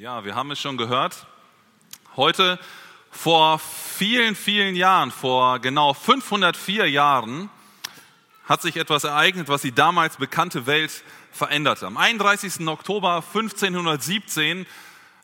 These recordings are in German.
Ja, wir haben es schon gehört. Heute vor vielen, vielen Jahren, vor genau 504 Jahren, hat sich etwas ereignet, was die damals bekannte Welt veränderte. Am 31. Oktober 1517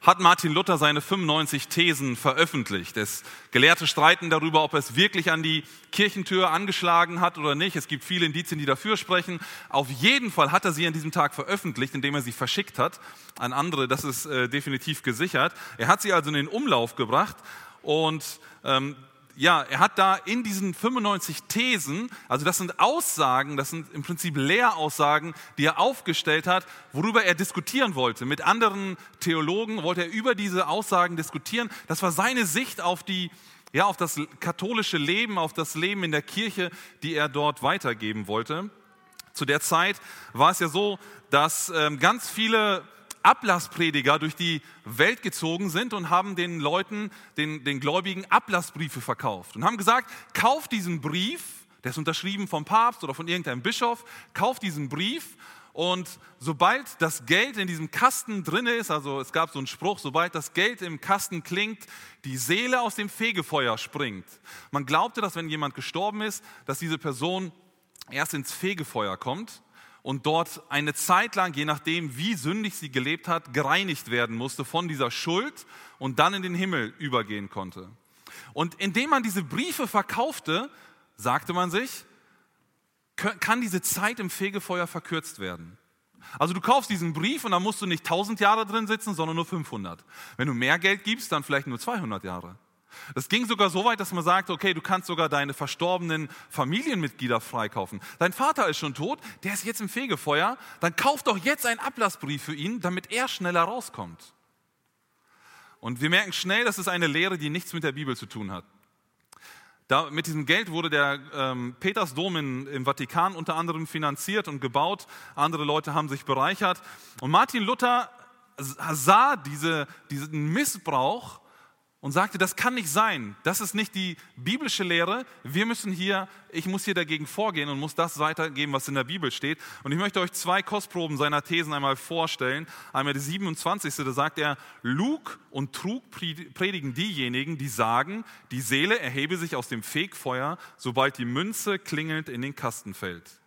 hat Martin Luther seine 95 Thesen veröffentlicht. Es Gelehrte streiten darüber, ob er es wirklich an die Kirchentür angeschlagen hat oder nicht. Es gibt viele Indizien, die dafür sprechen. Auf jeden Fall hat er sie an diesem Tag veröffentlicht, indem er sie verschickt hat an andere. Das ist äh, definitiv gesichert. Er hat sie also in den Umlauf gebracht und ähm, ja, er hat da in diesen 95 Thesen, also das sind Aussagen, das sind im Prinzip Lehraussagen, die er aufgestellt hat, worüber er diskutieren wollte. Mit anderen Theologen wollte er über diese Aussagen diskutieren. Das war seine Sicht auf die, ja, auf das katholische Leben, auf das Leben in der Kirche, die er dort weitergeben wollte. Zu der Zeit war es ja so, dass ähm, ganz viele Ablassprediger durch die Welt gezogen sind und haben den Leuten, den, den Gläubigen Ablassbriefe verkauft und haben gesagt, kauft diesen Brief, der ist unterschrieben vom Papst oder von irgendeinem Bischof, kauft diesen Brief und sobald das Geld in diesem Kasten drin ist, also es gab so einen Spruch, sobald das Geld im Kasten klingt, die Seele aus dem Fegefeuer springt. Man glaubte, dass wenn jemand gestorben ist, dass diese Person erst ins Fegefeuer kommt und dort eine Zeit lang, je nachdem, wie sündig sie gelebt hat, gereinigt werden musste von dieser Schuld und dann in den Himmel übergehen konnte. Und indem man diese Briefe verkaufte, sagte man sich, kann diese Zeit im Fegefeuer verkürzt werden. Also du kaufst diesen Brief und dann musst du nicht 1000 Jahre drin sitzen, sondern nur 500. Wenn du mehr Geld gibst, dann vielleicht nur 200 Jahre. Das ging sogar so weit, dass man sagt, okay, du kannst sogar deine verstorbenen Familienmitglieder freikaufen. Dein Vater ist schon tot, der ist jetzt im Fegefeuer, dann kauf doch jetzt einen Ablassbrief für ihn, damit er schneller rauskommt. Und wir merken schnell, das ist eine Lehre, die nichts mit der Bibel zu tun hat. Da, mit diesem Geld wurde der ähm, Petersdom in, im Vatikan unter anderem finanziert und gebaut. Andere Leute haben sich bereichert. Und Martin Luther sah diese, diesen Missbrauch und sagte, das kann nicht sein, das ist nicht die biblische Lehre, wir müssen hier, ich muss hier dagegen vorgehen und muss das weitergeben, was in der Bibel steht. Und ich möchte euch zwei Kostproben seiner Thesen einmal vorstellen. Einmal die 27. Da sagt er, Lug und Trug predigen diejenigen, die sagen, die Seele erhebe sich aus dem Fegfeuer, sobald die Münze klingelnd in den Kasten fällt.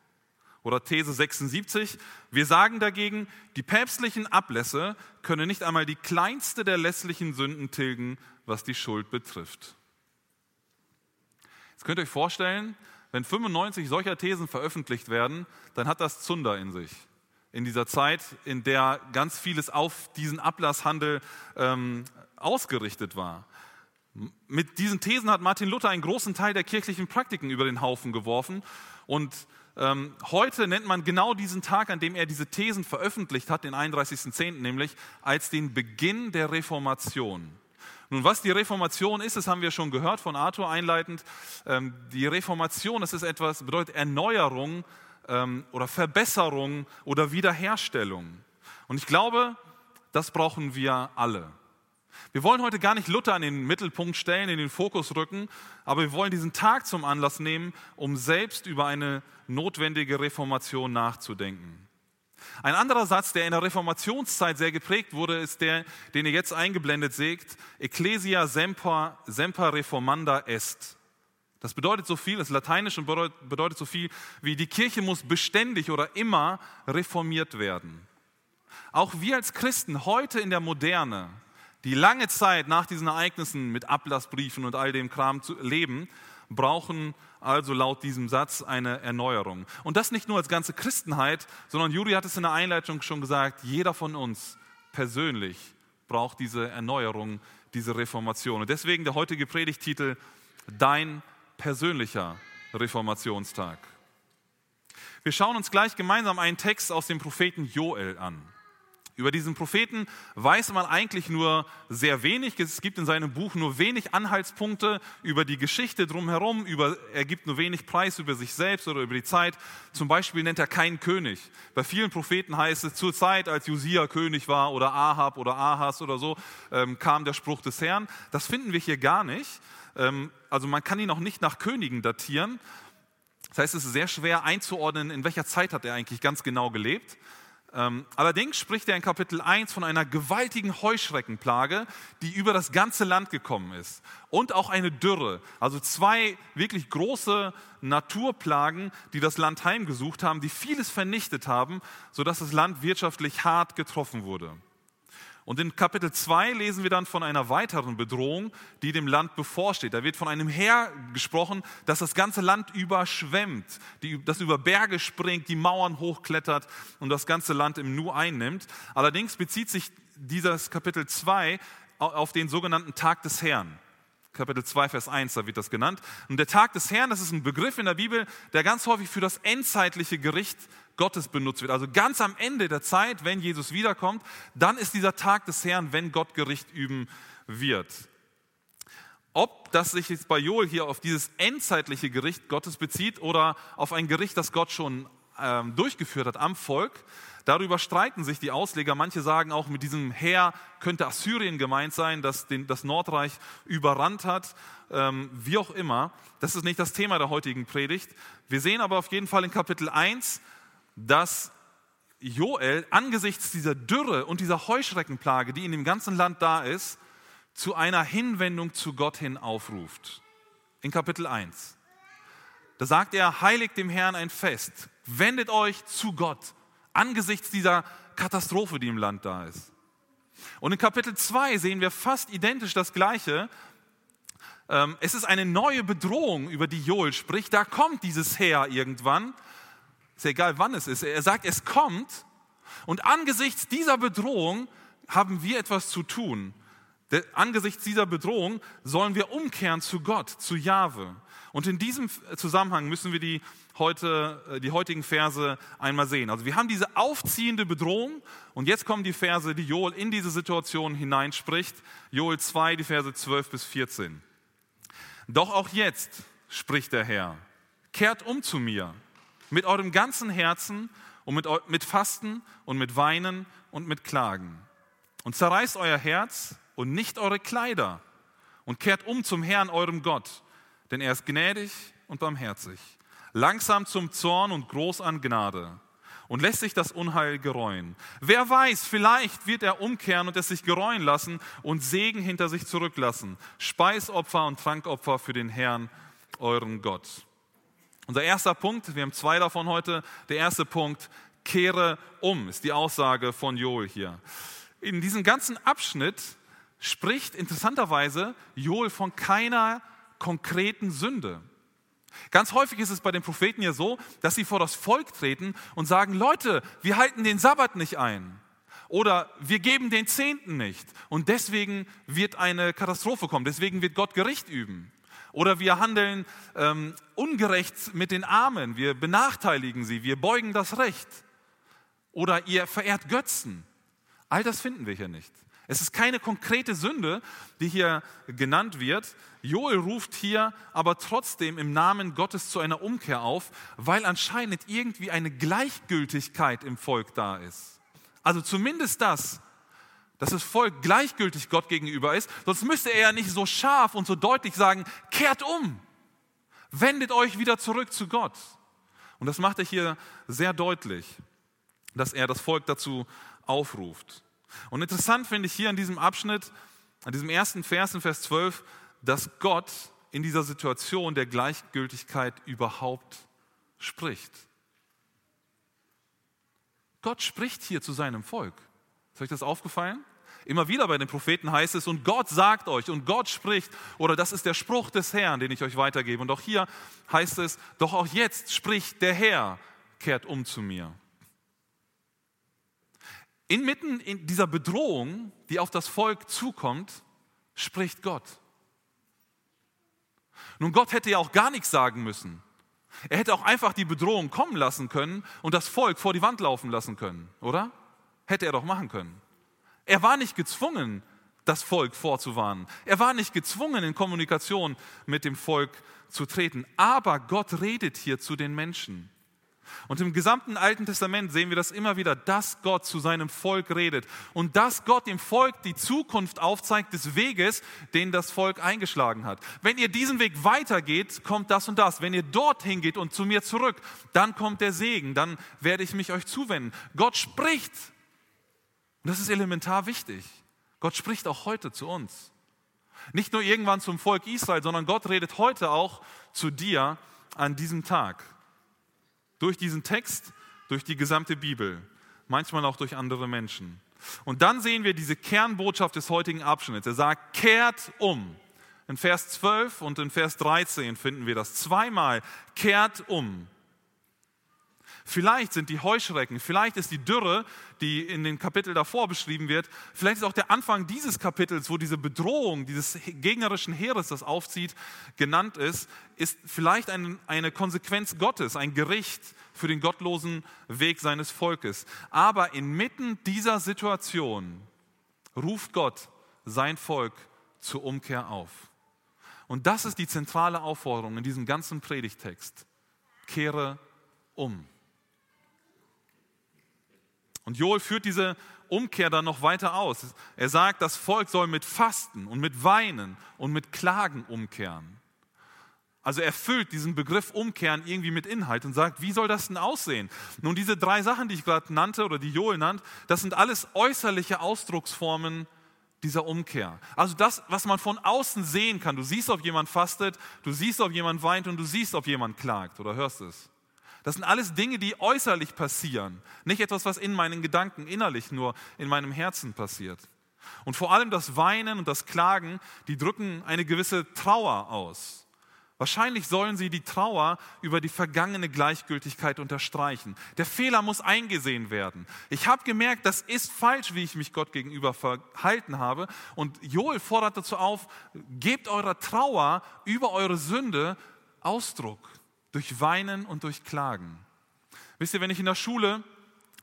Oder These 76, wir sagen dagegen, die päpstlichen Ablässe können nicht einmal die kleinste der lässlichen Sünden tilgen, was die Schuld betrifft. Jetzt könnt ihr euch vorstellen, wenn 95 solcher Thesen veröffentlicht werden, dann hat das Zunder in sich. In dieser Zeit, in der ganz vieles auf diesen Ablasshandel ähm, ausgerichtet war. Mit diesen Thesen hat Martin Luther einen großen Teil der kirchlichen Praktiken über den Haufen geworfen. Und ähm, heute nennt man genau diesen Tag, an dem er diese Thesen veröffentlicht hat, den 31.10. nämlich, als den Beginn der Reformation. Nun, was die Reformation ist, das haben wir schon gehört von Arthur einleitend. Ähm, die Reformation, das ist etwas, bedeutet Erneuerung ähm, oder Verbesserung oder Wiederherstellung. Und ich glaube, das brauchen wir alle. Wir wollen heute gar nicht Luther in den Mittelpunkt stellen, in den Fokus rücken, aber wir wollen diesen Tag zum Anlass nehmen, um selbst über eine notwendige Reformation nachzudenken. Ein anderer Satz, der in der Reformationszeit sehr geprägt wurde, ist der, den ihr jetzt eingeblendet seht, Ecclesia semper, semper reformanda est. Das bedeutet so viel, das ist lateinisch und bedeutet so viel wie die Kirche muss beständig oder immer reformiert werden. Auch wir als Christen heute in der Moderne, die lange Zeit nach diesen Ereignissen mit Ablassbriefen und all dem Kram zu leben, brauchen also laut diesem Satz eine Erneuerung. Und das nicht nur als ganze Christenheit, sondern Juri hat es in der Einleitung schon gesagt, jeder von uns persönlich braucht diese Erneuerung, diese Reformation. Und deswegen der heutige Predigtitel, Dein persönlicher Reformationstag. Wir schauen uns gleich gemeinsam einen Text aus dem Propheten Joel an. Über diesen Propheten weiß man eigentlich nur sehr wenig. Es gibt in seinem Buch nur wenig Anhaltspunkte über die Geschichte drumherum. Über, er gibt nur wenig Preis über sich selbst oder über die Zeit. Zum Beispiel nennt er keinen König. Bei vielen Propheten heißt es, zur Zeit, als Josia König war oder Ahab oder Ahas oder so, ähm, kam der Spruch des Herrn. Das finden wir hier gar nicht. Ähm, also man kann ihn auch nicht nach Königen datieren. Das heißt, es ist sehr schwer einzuordnen, in welcher Zeit hat er eigentlich ganz genau gelebt. Ähm, allerdings spricht er in Kapitel 1 von einer gewaltigen Heuschreckenplage, die über das ganze Land gekommen ist. Und auch eine Dürre. Also zwei wirklich große Naturplagen, die das Land heimgesucht haben, die vieles vernichtet haben, sodass das Land wirtschaftlich hart getroffen wurde. Und in Kapitel 2 lesen wir dann von einer weiteren Bedrohung, die dem Land bevorsteht. Da wird von einem Heer gesprochen, das das ganze Land überschwemmt, die, das über Berge springt, die Mauern hochklettert und das ganze Land im Nu einnimmt. Allerdings bezieht sich dieses Kapitel 2 auf den sogenannten Tag des Herrn. Kapitel 2, Vers 1, da wird das genannt. Und der Tag des Herrn, das ist ein Begriff in der Bibel, der ganz häufig für das endzeitliche Gericht Gottes benutzt wird. Also ganz am Ende der Zeit, wenn Jesus wiederkommt, dann ist dieser Tag des Herrn, wenn Gott Gericht üben wird. Ob das sich jetzt bei Joel hier auf dieses endzeitliche Gericht Gottes bezieht oder auf ein Gericht, das Gott schon ähm, durchgeführt hat am Volk, darüber streiten sich die Ausleger. Manche sagen auch, mit diesem Heer könnte Assyrien gemeint sein, das den, das Nordreich überrannt hat. Ähm, wie auch immer, das ist nicht das Thema der heutigen Predigt. Wir sehen aber auf jeden Fall in Kapitel 1, dass Joel angesichts dieser Dürre und dieser Heuschreckenplage, die in dem ganzen Land da ist, zu einer Hinwendung zu Gott hin aufruft. In Kapitel 1. Da sagt er, heiligt dem Herrn ein Fest, wendet euch zu Gott angesichts dieser Katastrophe, die im Land da ist. Und in Kapitel 2 sehen wir fast identisch das Gleiche. Ähm, es ist eine neue Bedrohung, über die Joel spricht. Da kommt dieses Heer irgendwann ist ja egal, wann es ist. Er sagt, es kommt. Und angesichts dieser Bedrohung haben wir etwas zu tun. Angesichts dieser Bedrohung sollen wir umkehren zu Gott, zu Jahwe. Und in diesem Zusammenhang müssen wir die, heute, äh, die heutigen Verse einmal sehen. Also wir haben diese aufziehende Bedrohung und jetzt kommen die Verse, die Joel in diese Situation hineinspricht. Joel 2, die Verse 12 bis 14. Doch auch jetzt, spricht der Herr, kehrt um zu mir mit eurem ganzen Herzen und mit, mit Fasten und mit Weinen und mit Klagen. Und zerreißt euer Herz und nicht eure Kleider und kehrt um zum Herrn, eurem Gott, denn er ist gnädig und barmherzig, langsam zum Zorn und groß an Gnade und lässt sich das Unheil gereuen. Wer weiß, vielleicht wird er umkehren und es sich gereuen lassen und Segen hinter sich zurücklassen. Speisopfer und Trankopfer für den Herrn, euren Gott. Unser erster Punkt, wir haben zwei davon heute. Der erste Punkt, kehre um, ist die Aussage von Joel hier. In diesem ganzen Abschnitt spricht interessanterweise Joel von keiner konkreten Sünde. Ganz häufig ist es bei den Propheten ja so, dass sie vor das Volk treten und sagen, Leute, wir halten den Sabbat nicht ein. Oder wir geben den Zehnten nicht. Und deswegen wird eine Katastrophe kommen. Deswegen wird Gott Gericht üben. Oder wir handeln ähm, ungerecht mit den Armen, wir benachteiligen sie, wir beugen das Recht. Oder ihr verehrt Götzen. All das finden wir hier nicht. Es ist keine konkrete Sünde, die hier genannt wird. Joel ruft hier aber trotzdem im Namen Gottes zu einer Umkehr auf, weil anscheinend irgendwie eine Gleichgültigkeit im Volk da ist. Also zumindest das, dass das Volk gleichgültig Gott gegenüber ist, sonst müsste er ja nicht so scharf und so deutlich sagen, kehrt um, wendet euch wieder zurück zu Gott. Und das macht er hier sehr deutlich, dass er das Volk dazu aufruft. Und interessant finde ich hier in diesem Abschnitt, an diesem ersten Vers, in Vers 12, dass Gott in dieser Situation der Gleichgültigkeit überhaupt spricht. Gott spricht hier zu seinem Volk. Ist euch das aufgefallen? Immer wieder bei den Propheten heißt es, und Gott sagt euch, und Gott spricht, oder das ist der Spruch des Herrn, den ich euch weitergebe. Und auch hier heißt es, doch auch jetzt spricht der Herr, kehrt um zu mir. Inmitten in dieser Bedrohung, die auf das Volk zukommt, spricht Gott. Nun, Gott hätte ja auch gar nichts sagen müssen. Er hätte auch einfach die Bedrohung kommen lassen können und das Volk vor die Wand laufen lassen können, oder? Hätte er doch machen können. Er war nicht gezwungen, das Volk vorzuwarnen. Er war nicht gezwungen, in Kommunikation mit dem Volk zu treten. Aber Gott redet hier zu den Menschen. Und im gesamten Alten Testament sehen wir das immer wieder, dass Gott zu seinem Volk redet und dass Gott dem Volk die Zukunft aufzeigt des Weges, den das Volk eingeschlagen hat. Wenn ihr diesen Weg weitergeht, kommt das und das. Wenn ihr dorthin geht und zu mir zurück, dann kommt der Segen, dann werde ich mich euch zuwenden. Gott spricht. Und das ist elementar wichtig. Gott spricht auch heute zu uns. Nicht nur irgendwann zum Volk Israel, sondern Gott redet heute auch zu dir an diesem Tag. Durch diesen Text, durch die gesamte Bibel, manchmal auch durch andere Menschen. Und dann sehen wir diese Kernbotschaft des heutigen Abschnitts. Er sagt, kehrt um. In Vers 12 und in Vers 13 finden wir das zweimal, kehrt um. Vielleicht sind die Heuschrecken, vielleicht ist die Dürre, die in den Kapiteln davor beschrieben wird, vielleicht ist auch der Anfang dieses Kapitels, wo diese Bedrohung dieses gegnerischen Heeres, das aufzieht, genannt ist, ist vielleicht eine, eine Konsequenz Gottes, ein Gericht für den gottlosen Weg seines Volkes. Aber inmitten dieser Situation ruft Gott sein Volk zur Umkehr auf. Und das ist die zentrale Aufforderung in diesem ganzen Predigtext. Kehre um. Und Joel führt diese Umkehr dann noch weiter aus. Er sagt, das Volk soll mit Fasten und mit Weinen und mit Klagen umkehren. Also er füllt diesen Begriff Umkehren irgendwie mit Inhalt und sagt, wie soll das denn aussehen? Nun, diese drei Sachen, die ich gerade nannte oder die Joel nannt, das sind alles äußerliche Ausdrucksformen dieser Umkehr. Also das, was man von außen sehen kann. Du siehst, ob jemand fastet, du siehst, ob jemand weint und du siehst, ob jemand klagt oder hörst es. Das sind alles Dinge, die äußerlich passieren, nicht etwas, was in meinen Gedanken innerlich nur in meinem Herzen passiert. Und vor allem das Weinen und das Klagen, die drücken eine gewisse Trauer aus. Wahrscheinlich sollen sie die Trauer über die vergangene Gleichgültigkeit unterstreichen. Der Fehler muss eingesehen werden. Ich habe gemerkt, das ist falsch, wie ich mich Gott gegenüber verhalten habe. Und Joel fordert dazu auf, gebt eurer Trauer über eure Sünde Ausdruck durch Weinen und durch Klagen. Wisst ihr, wenn ich in der Schule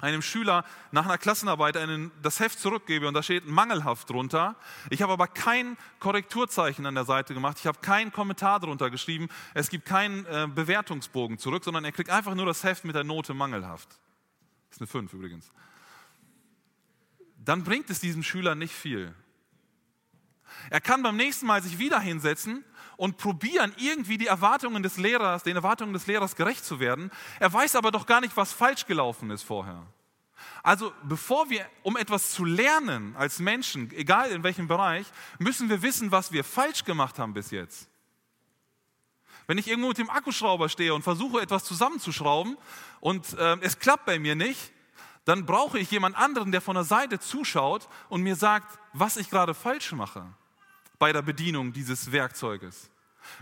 einem Schüler nach einer Klassenarbeit einen, das Heft zurückgebe und da steht mangelhaft drunter. Ich habe aber kein Korrekturzeichen an der Seite gemacht, ich habe keinen Kommentar drunter geschrieben, es gibt keinen äh, Bewertungsbogen zurück, sondern er kriegt einfach nur das Heft mit der Note mangelhaft. Das ist eine 5 übrigens. Dann bringt es diesem Schüler nicht viel. Er kann beim nächsten Mal sich wieder hinsetzen und probieren, irgendwie die Erwartungen des Lehrers, den Erwartungen des Lehrers gerecht zu werden. Er weiß aber doch gar nicht, was falsch gelaufen ist vorher. Also bevor wir, um etwas zu lernen als Menschen, egal in welchem Bereich, müssen wir wissen, was wir falsch gemacht haben bis jetzt. Wenn ich irgendwo mit dem Akkuschrauber stehe und versuche etwas zusammenzuschrauben und äh, es klappt bei mir nicht, dann brauche ich jemand anderen, der von der Seite zuschaut und mir sagt, was ich gerade falsch mache bei der Bedienung dieses Werkzeuges.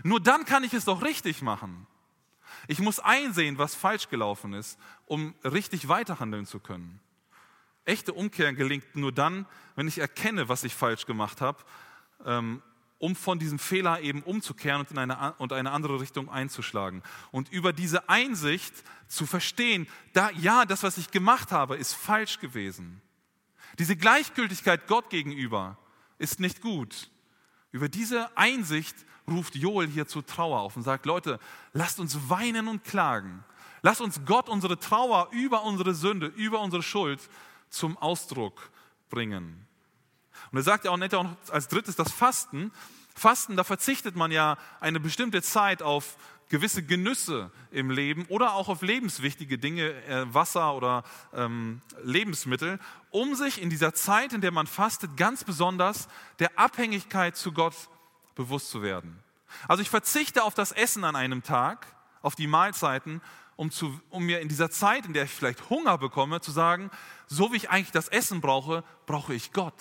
Nur dann kann ich es doch richtig machen. Ich muss einsehen, was falsch gelaufen ist, um richtig weiterhandeln zu können. Echte Umkehr gelingt nur dann, wenn ich erkenne, was ich falsch gemacht habe, ähm, um von diesem Fehler eben umzukehren und in eine, und eine andere Richtung einzuschlagen. Und über diese Einsicht zu verstehen, da, ja, das, was ich gemacht habe, ist falsch gewesen. Diese Gleichgültigkeit Gott gegenüber ist nicht gut. Über diese Einsicht ruft Joel hier zur Trauer auf und sagt, Leute, lasst uns weinen und klagen. Lasst uns Gott unsere Trauer über unsere Sünde, über unsere Schuld zum Ausdruck bringen. Und er sagt ja auch auch als drittes das Fasten. Fasten, da verzichtet man ja eine bestimmte Zeit auf gewisse Genüsse im Leben oder auch auf lebenswichtige Dinge, äh, Wasser oder ähm, Lebensmittel, um sich in dieser Zeit, in der man fastet, ganz besonders der Abhängigkeit zu Gott bewusst zu werden. Also ich verzichte auf das Essen an einem Tag, auf die Mahlzeiten, um, zu, um mir in dieser Zeit, in der ich vielleicht Hunger bekomme, zu sagen, so wie ich eigentlich das Essen brauche, brauche ich Gott.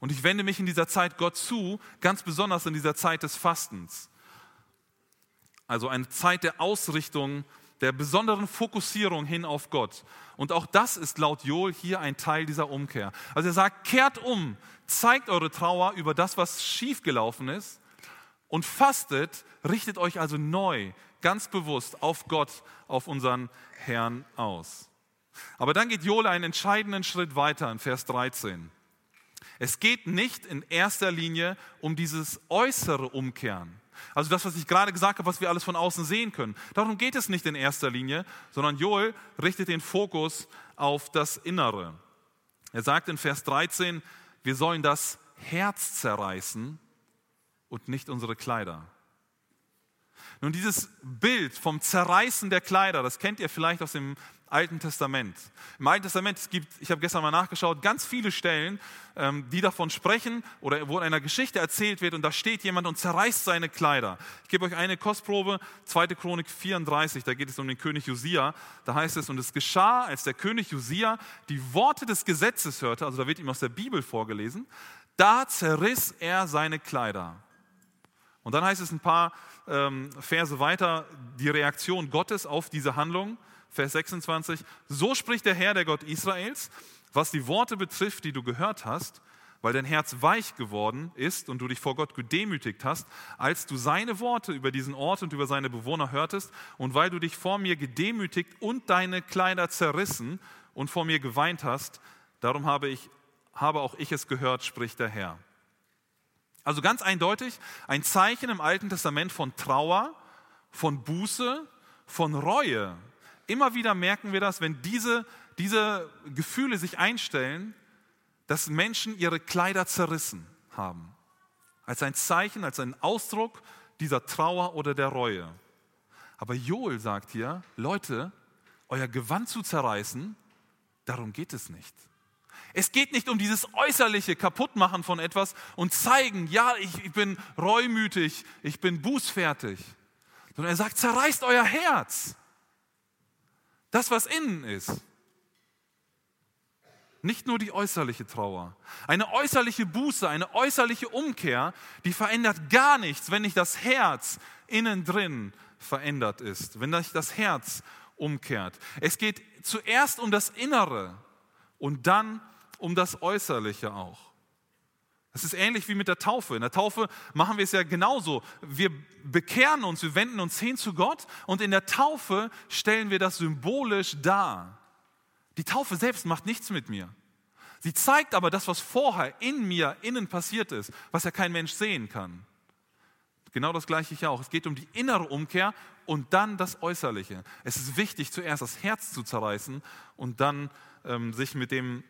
Und ich wende mich in dieser Zeit Gott zu, ganz besonders in dieser Zeit des Fastens. Also eine Zeit der Ausrichtung, der besonderen Fokussierung hin auf Gott. Und auch das ist laut Joel hier ein Teil dieser Umkehr. Also er sagt, kehrt um, zeigt eure Trauer über das, was schiefgelaufen ist und fastet, richtet euch also neu, ganz bewusst auf Gott, auf unseren Herrn aus. Aber dann geht Joel einen entscheidenden Schritt weiter in Vers 13. Es geht nicht in erster Linie um dieses äußere Umkehren. Also das, was ich gerade gesagt habe, was wir alles von außen sehen können. Darum geht es nicht in erster Linie, sondern Joel richtet den Fokus auf das Innere. Er sagt in Vers 13, wir sollen das Herz zerreißen und nicht unsere Kleider. Nun, dieses Bild vom Zerreißen der Kleider, das kennt ihr vielleicht aus dem Alten Testament. Im Alten Testament es gibt, ich habe gestern mal nachgeschaut, ganz viele Stellen, ähm, die davon sprechen oder wo in einer Geschichte erzählt wird und da steht jemand und zerreißt seine Kleider. Ich gebe euch eine Kostprobe, 2. Chronik 34, da geht es um den König Josia. Da heißt es, und es geschah, als der König Josia die Worte des Gesetzes hörte, also da wird ihm aus der Bibel vorgelesen, da zerriss er seine Kleider. Und dann heißt es ein paar ähm, Verse weiter, die Reaktion Gottes auf diese Handlung. Vers 26, so spricht der Herr, der Gott Israels, was die Worte betrifft, die du gehört hast, weil dein Herz weich geworden ist und du dich vor Gott gedemütigt hast, als du seine Worte über diesen Ort und über seine Bewohner hörtest und weil du dich vor mir gedemütigt und deine Kleider zerrissen und vor mir geweint hast, darum habe, ich, habe auch ich es gehört, spricht der Herr. Also ganz eindeutig ein Zeichen im Alten Testament von Trauer, von Buße, von Reue, Immer wieder merken wir das, wenn diese, diese Gefühle sich einstellen, dass Menschen ihre Kleider zerrissen haben. Als ein Zeichen, als ein Ausdruck dieser Trauer oder der Reue. Aber Joel sagt hier, Leute, euer Gewand zu zerreißen, darum geht es nicht. Es geht nicht um dieses äußerliche Kaputtmachen von etwas und zeigen, ja, ich, bin reumütig, ich bin bußfertig. Sondern er sagt, zerreißt euer Herz. Das, was innen ist. Nicht nur die äußerliche Trauer. Eine äußerliche Buße, eine äußerliche Umkehr, die verändert gar nichts, wenn nicht das Herz innen drin verändert ist, wenn nicht das Herz umkehrt. Es geht zuerst um das Innere und dann um das Äußerliche auch. Es ist ähnlich wie mit der Taufe. In der Taufe machen wir es ja genauso. Wir bekehren uns, wir wenden uns hin zu Gott und in der Taufe stellen wir das symbolisch dar. Die Taufe selbst macht nichts mit mir. Sie zeigt aber das, was vorher in mir innen passiert ist, was ja kein Mensch sehen kann. Genau das gleiche hier auch. Es geht um die innere Umkehr und dann das Äußerliche. Es ist wichtig, zuerst das Herz zu zerreißen und dann ähm, sich mit dem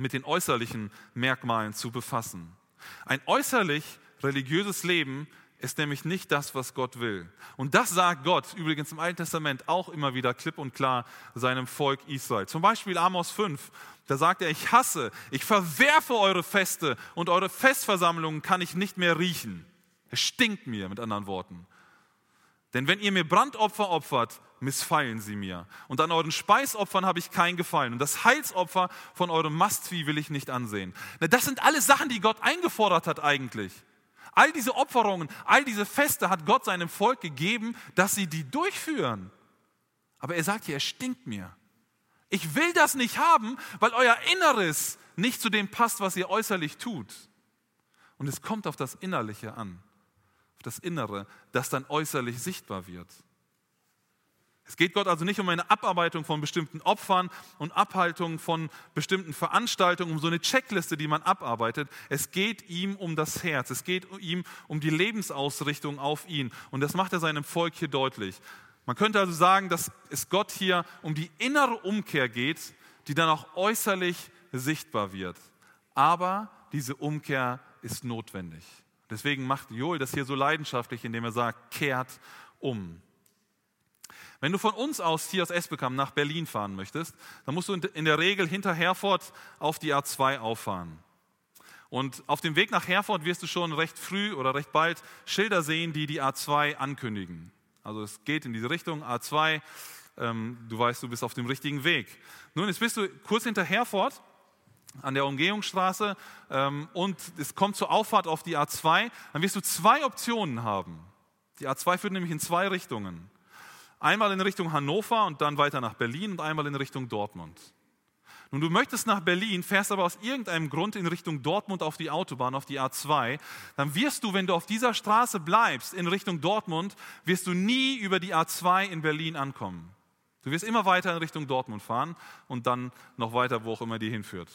mit den äußerlichen Merkmalen zu befassen. Ein äußerlich religiöses Leben ist nämlich nicht das, was Gott will. Und das sagt Gott übrigens im Alten Testament auch immer wieder klipp und klar seinem Volk Israel. Zum Beispiel Amos 5, da sagt er, ich hasse, ich verwerfe eure Feste und eure Festversammlungen kann ich nicht mehr riechen. Es stinkt mir, mit anderen Worten. Denn wenn ihr mir Brandopfer opfert, missfallen sie mir. Und an euren Speisopfern habe ich kein Gefallen. Und das Heilsopfer von eurem Mastvieh will ich nicht ansehen. das sind alles Sachen, die Gott eingefordert hat eigentlich. All diese Opferungen, all diese Feste hat Gott seinem Volk gegeben, dass sie die durchführen. Aber er sagt hier, es stinkt mir. Ich will das nicht haben, weil euer Inneres nicht zu dem passt, was ihr äußerlich tut. Und es kommt auf das Innerliche an, auf das Innere, das dann äußerlich sichtbar wird. Es geht Gott also nicht um eine Abarbeitung von bestimmten Opfern und Abhaltung von bestimmten Veranstaltungen, um so eine Checkliste, die man abarbeitet. Es geht ihm um das Herz. Es geht ihm um die Lebensausrichtung auf ihn. Und das macht er seinem Volk hier deutlich. Man könnte also sagen, dass es Gott hier um die innere Umkehr geht, die dann auch äußerlich sichtbar wird. Aber diese Umkehr ist notwendig. Deswegen macht Joel das hier so leidenschaftlich, indem er sagt, kehrt um. Wenn du von uns aus hier aus Esbekamp nach Berlin fahren möchtest, dann musst du in der Regel hinter Herford auf die A2 auffahren. Und auf dem Weg nach Herford wirst du schon recht früh oder recht bald Schilder sehen, die die A2 ankündigen. Also es geht in diese Richtung, A2, ähm, du weißt, du bist auf dem richtigen Weg. Nun, jetzt bist du kurz hinter Herford an der Umgehungsstraße ähm, und es kommt zur Auffahrt auf die A2, dann wirst du zwei Optionen haben. Die A2 führt nämlich in zwei Richtungen. Einmal in Richtung Hannover und dann weiter nach Berlin und einmal in Richtung Dortmund. Nun, du möchtest nach Berlin, fährst aber aus irgendeinem Grund in Richtung Dortmund auf die Autobahn, auf die A2, dann wirst du, wenn du auf dieser Straße bleibst, in Richtung Dortmund, wirst du nie über die A2 in Berlin ankommen. Du wirst immer weiter in Richtung Dortmund fahren und dann noch weiter, wo auch immer die hinführt.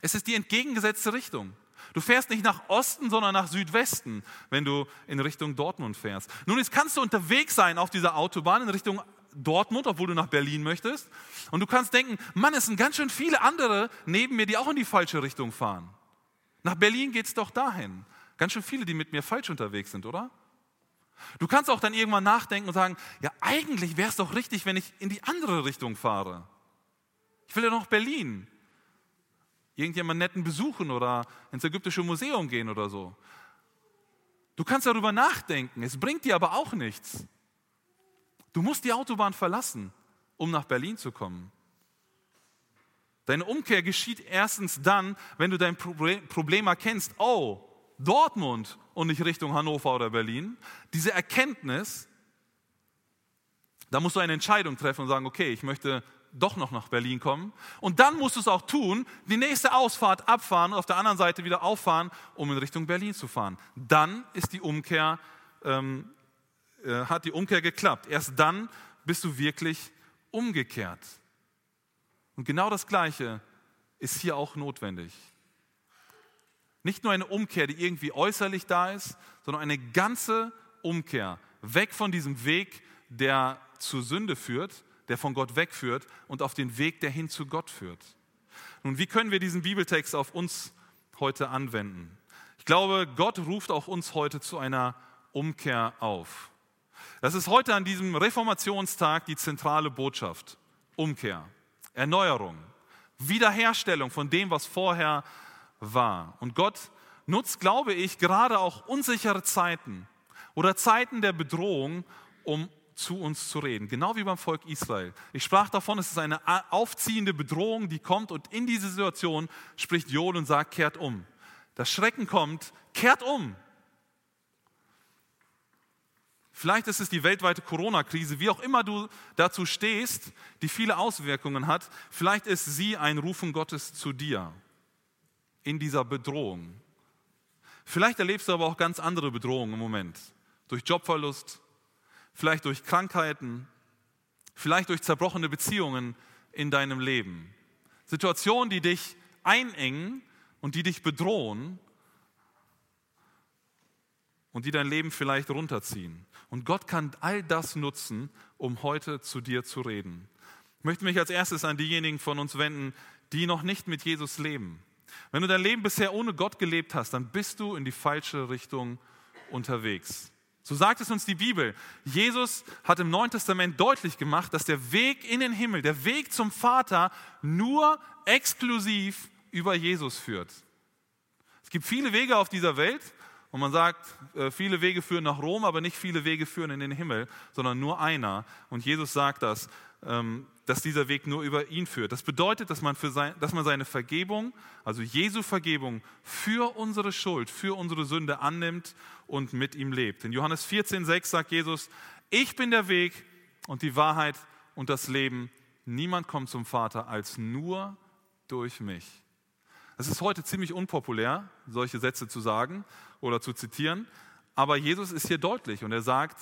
Es ist die entgegengesetzte Richtung. Du fährst nicht nach Osten, sondern nach Südwesten, wenn du in Richtung Dortmund fährst. Nun, jetzt kannst du unterwegs sein auf dieser Autobahn in Richtung Dortmund, obwohl du nach Berlin möchtest. Und du kannst denken, Mann, es sind ganz schön viele andere neben mir, die auch in die falsche Richtung fahren. Nach Berlin geht es doch dahin. Ganz schön viele, die mit mir falsch unterwegs sind, oder? Du kannst auch dann irgendwann nachdenken und sagen, ja, eigentlich wäre es doch richtig, wenn ich in die andere Richtung fahre. Ich will ja noch Berlin. Irgendjemand netten besuchen oder ins ägyptische Museum gehen oder so. Du kannst darüber nachdenken, es bringt dir aber auch nichts. Du musst die Autobahn verlassen, um nach Berlin zu kommen. Deine Umkehr geschieht erstens dann, wenn du dein Problem erkennst, oh, Dortmund und nicht Richtung Hannover oder Berlin. Diese Erkenntnis, da musst du eine Entscheidung treffen und sagen, okay, ich möchte doch noch nach Berlin kommen. Und dann musst du es auch tun, die nächste Ausfahrt abfahren und auf der anderen Seite wieder auffahren, um in Richtung Berlin zu fahren. Dann ist die Umkehr, ähm, äh, hat die Umkehr geklappt. Erst dann bist du wirklich umgekehrt. Und genau das Gleiche ist hier auch notwendig. Nicht nur eine Umkehr, die irgendwie äußerlich da ist, sondern eine ganze Umkehr. Weg von diesem Weg, der zur Sünde führt, der von Gott wegführt und auf den Weg, der hin zu Gott führt. Nun, wie können wir diesen Bibeltext auf uns heute anwenden? Ich glaube, Gott ruft auch uns heute zu einer Umkehr auf. Das ist heute an diesem Reformationstag die zentrale Botschaft. Umkehr, Erneuerung, Wiederherstellung von dem, was vorher war. Und Gott nutzt, glaube ich, gerade auch unsichere Zeiten oder Zeiten der Bedrohung, um zu uns zu reden, genau wie beim Volk Israel. Ich sprach davon, es ist eine aufziehende Bedrohung, die kommt und in diese Situation spricht Joel und sagt, kehrt um. Das Schrecken kommt, kehrt um. Vielleicht ist es die weltweite Corona-Krise, wie auch immer du dazu stehst, die viele Auswirkungen hat. Vielleicht ist sie ein Rufen Gottes zu dir in dieser Bedrohung. Vielleicht erlebst du aber auch ganz andere Bedrohungen im Moment. Durch Jobverlust, vielleicht durch Krankheiten, vielleicht durch zerbrochene Beziehungen in deinem Leben. Situationen, die dich einengen und die dich bedrohen und die dein Leben vielleicht runterziehen. Und Gott kann all das nutzen, um heute zu dir zu reden. Ich möchte mich als erstes an diejenigen von uns wenden, die noch nicht mit Jesus leben. Wenn du dein Leben bisher ohne Gott gelebt hast, dann bist du in die falsche Richtung unterwegs. So sagt es uns die Bibel. Jesus hat im Neuen Testament deutlich gemacht, dass der Weg in den Himmel, der Weg zum Vater nur exklusiv über Jesus führt. Es gibt viele Wege auf dieser Welt und man sagt, äh, viele Wege führen nach Rom, aber nicht viele Wege führen in den Himmel, sondern nur einer. Und Jesus sagt das. Ähm, dass dieser Weg nur über ihn führt. Das bedeutet, dass man, für sein, dass man seine Vergebung, also Jesu Vergebung für unsere Schuld, für unsere Sünde annimmt und mit ihm lebt. In Johannes 14, 6 sagt Jesus, ich bin der Weg und die Wahrheit und das Leben. Niemand kommt zum Vater als nur durch mich. Es ist heute ziemlich unpopulär, solche Sätze zu sagen oder zu zitieren, aber Jesus ist hier deutlich und er sagt,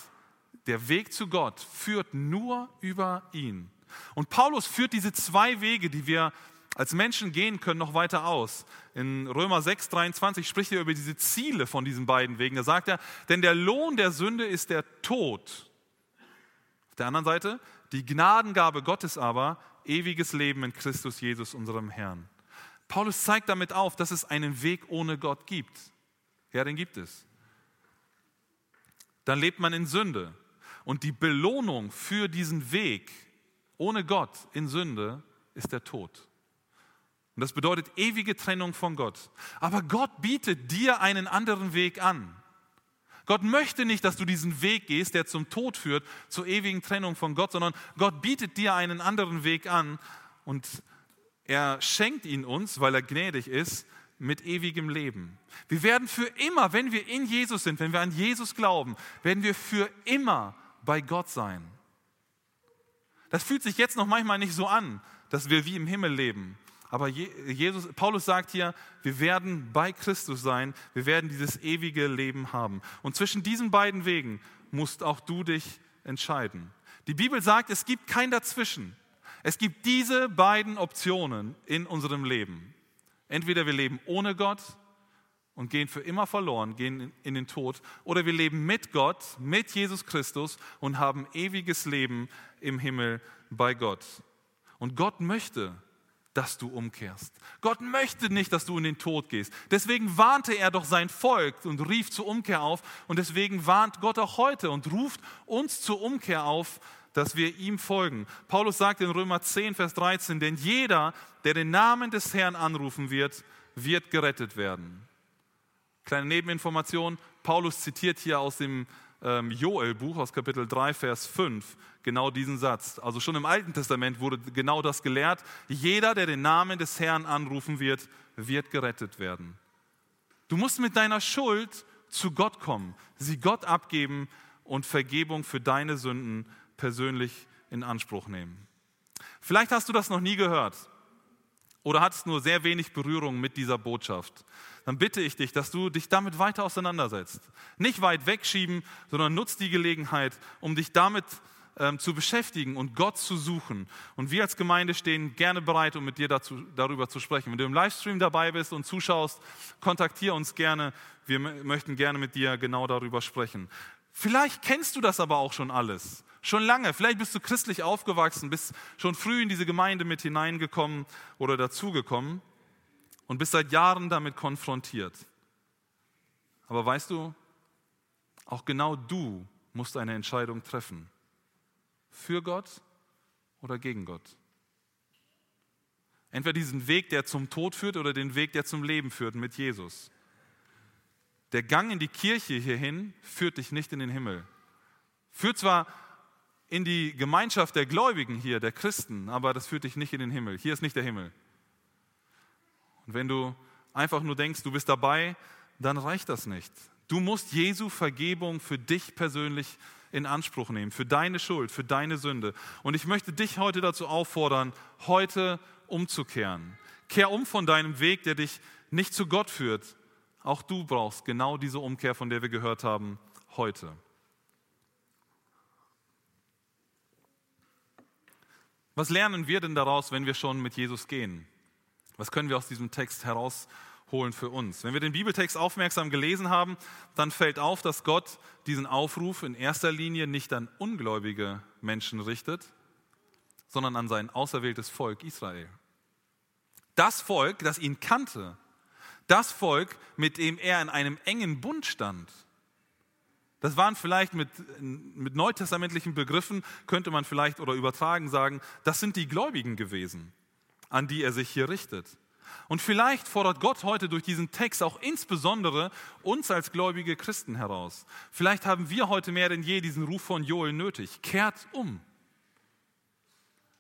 der Weg zu Gott führt nur über ihn. Und Paulus führt diese zwei Wege, die wir als Menschen gehen können, noch weiter aus. In Römer 6, 23 spricht er über diese Ziele von diesen beiden Wegen. Da sagt er, denn der Lohn der Sünde ist der Tod. Auf der anderen Seite, die Gnadengabe Gottes aber, ewiges Leben in Christus Jesus, unserem Herrn. Paulus zeigt damit auf, dass es einen Weg ohne Gott gibt. Ja, den gibt es. Dann lebt man in Sünde. Und die Belohnung für diesen Weg ohne Gott in Sünde ist der Tod. Und das bedeutet ewige Trennung von Gott. Aber Gott bietet dir einen anderen Weg an. Gott möchte nicht, dass du diesen Weg gehst, der zum Tod führt, zur ewigen Trennung von Gott, sondern Gott bietet dir einen anderen Weg an und er schenkt ihn uns, weil er gnädig ist, mit ewigem Leben. Wir werden für immer, wenn wir in Jesus sind, wenn wir an Jesus glauben, werden wir für immer bei Gott sein. Das fühlt sich jetzt noch manchmal nicht so an, dass wir wie im Himmel leben. Aber Jesus, Paulus sagt hier, wir werden bei Christus sein, wir werden dieses ewige Leben haben. Und zwischen diesen beiden Wegen musst auch du dich entscheiden. Die Bibel sagt, es gibt kein Dazwischen. Es gibt diese beiden Optionen in unserem Leben. Entweder wir leben ohne Gott und gehen für immer verloren, gehen in den Tod, oder wir leben mit Gott, mit Jesus Christus und haben ewiges Leben im Himmel bei Gott. Und Gott möchte, dass du umkehrst. Gott möchte nicht, dass du in den Tod gehst. Deswegen warnte er doch sein Volk und rief zur Umkehr auf. Und deswegen warnt Gott auch heute und ruft uns zur Umkehr auf, dass wir ihm folgen. Paulus sagt in Römer 10, Vers 13, denn jeder, der den Namen des Herrn anrufen wird, wird gerettet werden. Kleine Nebeninformation, Paulus zitiert hier aus dem ähm, Joel-Buch, aus Kapitel 3, Vers 5, genau diesen Satz. Also schon im Alten Testament wurde genau das gelehrt. Jeder, der den Namen des Herrn anrufen wird, wird gerettet werden. Du musst mit deiner Schuld zu Gott kommen, sie Gott abgeben und Vergebung für deine Sünden persönlich in Anspruch nehmen. Vielleicht hast du das noch nie gehört oder hattest nur sehr wenig Berührung mit dieser Botschaft. Dann bitte ich dich, dass du dich damit weiter auseinandersetzt. Nicht weit wegschieben, sondern nutzt die Gelegenheit, um dich damit ähm, zu beschäftigen und Gott zu suchen. Und wir als Gemeinde stehen gerne bereit, um mit dir dazu, darüber zu sprechen. Wenn du im Livestream dabei bist und zuschaust, kontaktiere uns gerne. Wir möchten gerne mit dir genau darüber sprechen. Vielleicht kennst du das aber auch schon alles. Schon lange. Vielleicht bist du christlich aufgewachsen, bist schon früh in diese Gemeinde mit hineingekommen oder dazugekommen und bist seit Jahren damit konfrontiert. Aber weißt du, auch genau du musst eine Entscheidung treffen. Für Gott oder gegen Gott. Entweder diesen Weg, der zum Tod führt, oder den Weg, der zum Leben führt mit Jesus. Der Gang in die Kirche hierhin führt dich nicht in den Himmel. Führt zwar in die Gemeinschaft der Gläubigen hier, der Christen, aber das führt dich nicht in den Himmel. Hier ist nicht der Himmel. Und wenn du einfach nur denkst, du bist dabei, dann reicht das nicht. Du musst Jesu Vergebung für dich persönlich in Anspruch nehmen, für deine Schuld, für deine Sünde. Und ich möchte dich heute dazu auffordern, heute umzukehren. Kehr um von deinem Weg, der dich nicht zu Gott führt. Auch du brauchst genau diese Umkehr, von der wir gehört haben, heute. Was lernen wir denn daraus, wenn wir schon mit Jesus gehen? Was können wir aus diesem Text herausholen für uns? Wenn wir den Bibeltext aufmerksam gelesen haben, dann fällt auf, dass Gott diesen Aufruf in erster Linie nicht an ungläubige Menschen richtet, sondern an sein auserwähltes Volk Israel. Das Volk, das ihn kannte, das Volk, mit dem er in einem engen Bund stand. Das waren vielleicht mit, mit neutestamentlichen Begriffen, könnte man vielleicht oder übertragen sagen, das sind die Gläubigen gewesen, an die er sich hier richtet. Und vielleicht fordert Gott heute durch diesen Text auch insbesondere uns als gläubige Christen heraus. Vielleicht haben wir heute mehr denn je diesen Ruf von Joel nötig. Kehrt um.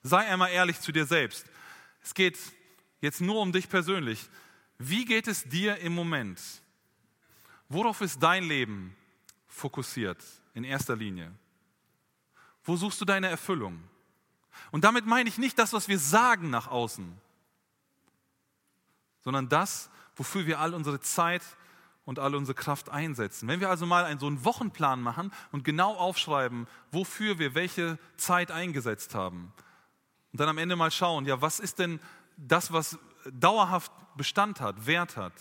Sei einmal ehrlich zu dir selbst. Es geht jetzt nur um dich persönlich. Wie geht es dir im Moment? Worauf ist dein Leben fokussiert in erster Linie? Wo suchst du deine Erfüllung? Und damit meine ich nicht das, was wir sagen nach außen, sondern das, wofür wir all unsere Zeit und all unsere Kraft einsetzen. Wenn wir also mal einen, so einen Wochenplan machen und genau aufschreiben, wofür wir welche Zeit eingesetzt haben, und dann am Ende mal schauen, ja, was ist denn das, was dauerhaft Bestand hat, Wert hat,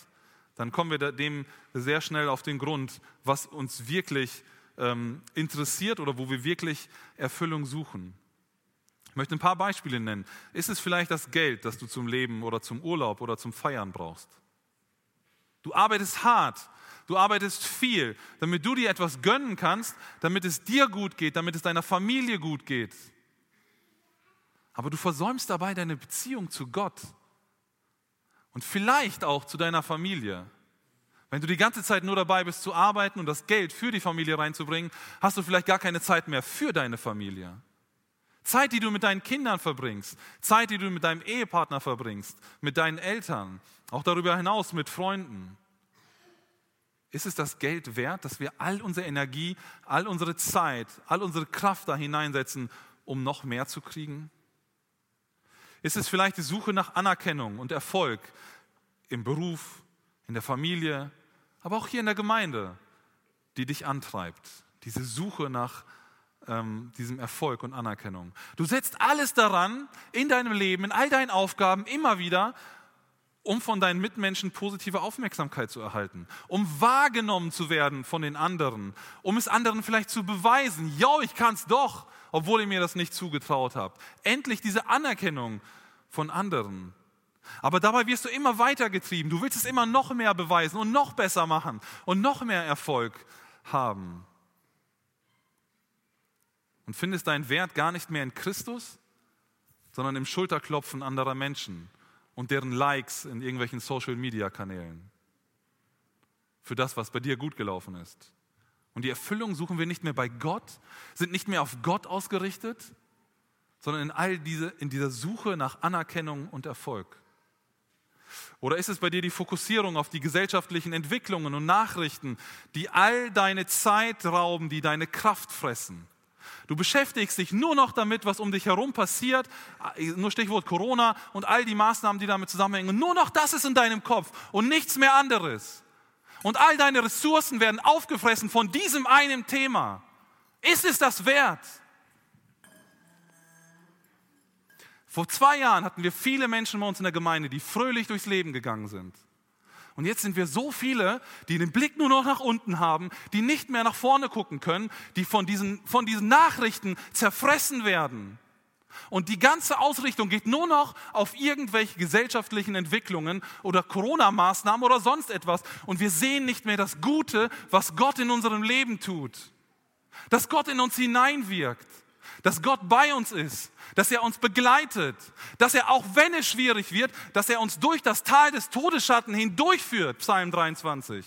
dann kommen wir dem sehr schnell auf den Grund, was uns wirklich ähm, interessiert oder wo wir wirklich Erfüllung suchen. Ich möchte ein paar Beispiele nennen. Ist es vielleicht das Geld, das du zum Leben oder zum Urlaub oder zum Feiern brauchst? Du arbeitest hart, du arbeitest viel, damit du dir etwas gönnen kannst, damit es dir gut geht, damit es deiner Familie gut geht. Aber du versäumst dabei deine Beziehung zu Gott und vielleicht auch zu deiner Familie. Wenn du die ganze Zeit nur dabei bist zu arbeiten und das Geld für die Familie reinzubringen, hast du vielleicht gar keine Zeit mehr für deine Familie. Zeit, die du mit deinen Kindern verbringst, Zeit, die du mit deinem Ehepartner verbringst, mit deinen Eltern, auch darüber hinaus mit Freunden. Ist es das Geld wert, dass wir all unsere Energie, all unsere Zeit, all unsere Kraft da hineinsetzen, um noch mehr zu kriegen? Ist es vielleicht die Suche nach Anerkennung und Erfolg im Beruf, in der Familie, aber auch hier in der Gemeinde, die dich antreibt? Diese Suche nach ähm, diesem Erfolg und Anerkennung. Du setzt alles daran in deinem Leben, in all deinen Aufgaben immer wieder, um von deinen Mitmenschen positive Aufmerksamkeit zu erhalten, um wahrgenommen zu werden von den anderen, um es anderen vielleicht zu beweisen, ja, ich kann es doch, obwohl ich mir das nicht zugetraut habe. Endlich diese Anerkennung von anderen. Aber dabei wirst du immer weiter getrieben. Du willst es immer noch mehr beweisen und noch besser machen und noch mehr Erfolg haben. Und findest deinen Wert gar nicht mehr in Christus, sondern im Schulterklopfen anderer Menschen und deren Likes in irgendwelchen Social-Media-Kanälen. Für das, was bei dir gut gelaufen ist. Und die Erfüllung suchen wir nicht mehr bei Gott, sind nicht mehr auf Gott ausgerichtet, sondern in all diese, in dieser Suche nach Anerkennung und Erfolg. Oder ist es bei dir die Fokussierung auf die gesellschaftlichen Entwicklungen und Nachrichten, die all deine Zeit rauben, die deine Kraft fressen? Du beschäftigst dich nur noch damit, was um dich herum passiert, nur Stichwort Corona und all die Maßnahmen, die damit zusammenhängen. nur noch das ist in deinem Kopf und nichts mehr anderes. Und all deine Ressourcen werden aufgefressen von diesem einen Thema. Ist es das wert? Vor zwei Jahren hatten wir viele Menschen bei uns in der Gemeinde, die fröhlich durchs Leben gegangen sind. Und jetzt sind wir so viele, die den Blick nur noch nach unten haben, die nicht mehr nach vorne gucken können, die von diesen, von diesen Nachrichten zerfressen werden. Und die ganze Ausrichtung geht nur noch auf irgendwelche gesellschaftlichen Entwicklungen oder Corona-Maßnahmen oder sonst etwas. Und wir sehen nicht mehr das Gute, was Gott in unserem Leben tut. Dass Gott in uns hineinwirkt dass Gott bei uns ist, dass er uns begleitet, dass er, auch wenn es schwierig wird, dass er uns durch das Tal des Todesschatten hindurchführt, Psalm 23.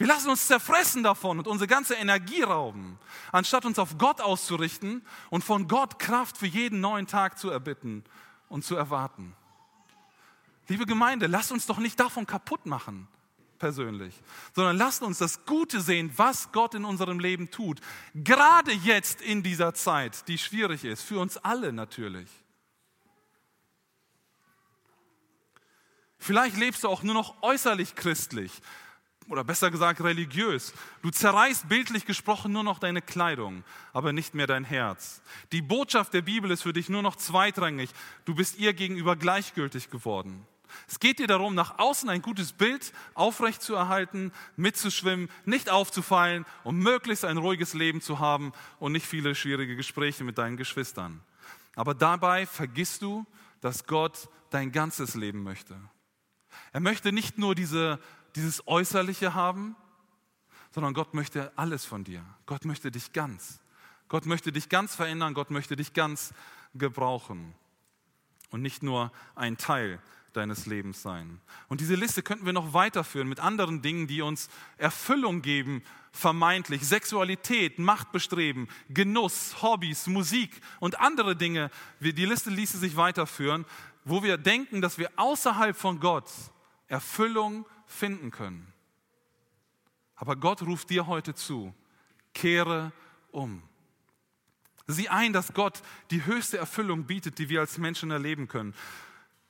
Wir lassen uns zerfressen davon und unsere ganze Energie rauben, anstatt uns auf Gott auszurichten und von Gott Kraft für jeden neuen Tag zu erbitten und zu erwarten. Liebe Gemeinde, lasst uns doch nicht davon kaputt machen persönlich, sondern lasst uns das Gute sehen, was Gott in unserem Leben tut. Gerade jetzt in dieser Zeit, die schwierig ist, für uns alle natürlich. Vielleicht lebst du auch nur noch äußerlich christlich oder besser gesagt religiös. Du zerreißt bildlich gesprochen nur noch deine Kleidung, aber nicht mehr dein Herz. Die Botschaft der Bibel ist für dich nur noch zweitrangig. Du bist ihr gegenüber gleichgültig geworden. Es geht dir darum, nach außen ein gutes Bild aufrecht zu erhalten, mitzuschwimmen, nicht aufzufallen, um möglichst ein ruhiges Leben zu haben und nicht viele schwierige Gespräche mit deinen Geschwistern. Aber dabei vergisst du, dass Gott dein ganzes Leben möchte. Er möchte nicht nur diese, dieses Äußerliche haben, sondern Gott möchte alles von dir. Gott möchte dich ganz. Gott möchte dich ganz verändern. Gott möchte dich ganz gebrauchen. Und nicht nur ein Teil deines Lebens sein. Und diese Liste könnten wir noch weiterführen mit anderen Dingen, die uns Erfüllung geben, vermeintlich. Sexualität, Machtbestreben, Genuss, Hobbys, Musik und andere Dinge. Die Liste ließe sich weiterführen, wo wir denken, dass wir außerhalb von Gott Erfüllung finden können. Aber Gott ruft dir heute zu, kehre um. Sieh ein, dass Gott die höchste Erfüllung bietet, die wir als Menschen erleben können.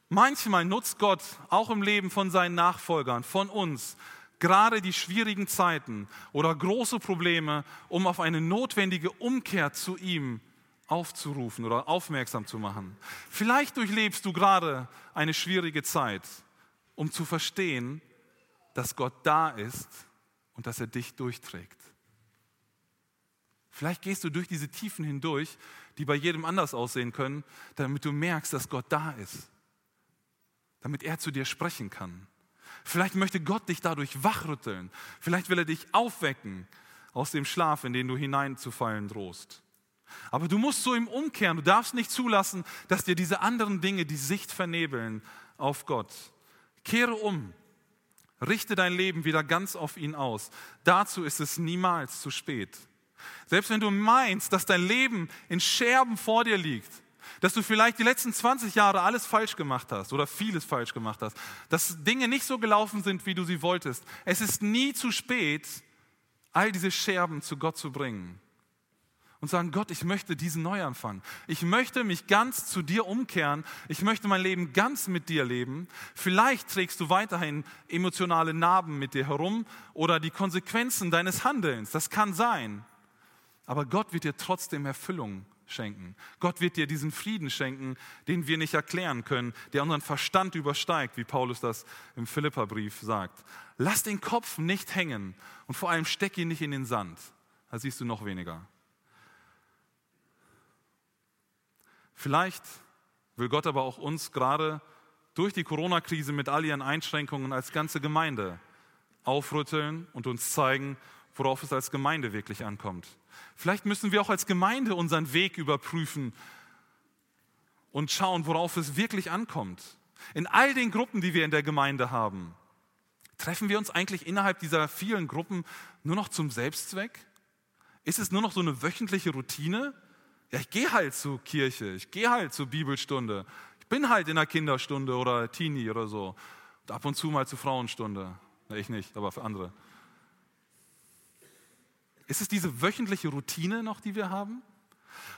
Manchmal nutzt Gott auch im Leben von seinen Nachfolgern, von uns, gerade die schwierigen Zeiten oder große Probleme, um auf eine notwendige Umkehr zu ihm aufzurufen oder aufmerksam zu machen. Vielleicht durchlebst du gerade eine schwierige Zeit, um zu verstehen, dass Gott da ist und dass er dich durchträgt. Vielleicht gehst du durch diese Tiefen hindurch, die bei jedem anders aussehen können, damit du merkst, dass Gott da ist damit er zu dir sprechen kann. Vielleicht möchte Gott dich dadurch wachrütteln. Vielleicht will er dich aufwecken aus dem Schlaf, in den du hineinzufallen drohst. Aber du musst zu ihm umkehren. Du darfst nicht zulassen, dass dir diese anderen Dinge die Sicht vernebeln auf Gott. Kehre um. Richte dein Leben wieder ganz auf ihn aus. Dazu ist es niemals zu spät. Selbst wenn du meinst, dass dein Leben in Scherben vor dir liegt, dass du vielleicht die letzten 20 Jahre alles falsch gemacht hast oder vieles falsch gemacht hast, dass Dinge nicht so gelaufen sind, wie du sie wolltest. Es ist nie zu spät, all diese Scherben zu Gott zu bringen und sagen, Gott, ich möchte diesen Neuanfang. Ich möchte mich ganz zu dir umkehren. Ich möchte mein Leben ganz mit dir leben. Vielleicht trägst du weiterhin emotionale Narben mit dir herum oder die Konsequenzen deines Handelns. Das kann sein. Aber Gott wird dir trotzdem Erfüllung schenken. Gott wird dir diesen Frieden schenken, den wir nicht erklären können, der unseren Verstand übersteigt, wie Paulus das im Philipperbrief sagt. Lass den Kopf nicht hängen und vor allem steck ihn nicht in den Sand. Da siehst du noch weniger. Vielleicht will Gott aber auch uns gerade durch die Corona-Krise mit all ihren Einschränkungen als ganze Gemeinde aufrütteln und uns zeigen, worauf es als Gemeinde wirklich ankommt. Vielleicht müssen wir auch als Gemeinde unseren Weg überprüfen und schauen, worauf es wirklich ankommt. In all den Gruppen, die wir in der Gemeinde haben, treffen wir uns eigentlich innerhalb dieser vielen Gruppen nur noch zum Selbstzweck? Ist es nur noch so eine wöchentliche Routine? Ja, ich gehe halt zur Kirche, ich gehe halt zur Bibelstunde, ich bin halt in der Kinderstunde oder Teenie oder so. Und ab und zu mal zur Frauenstunde. Ja, ich nicht, aber für andere. Ist es diese wöchentliche Routine noch, die wir haben?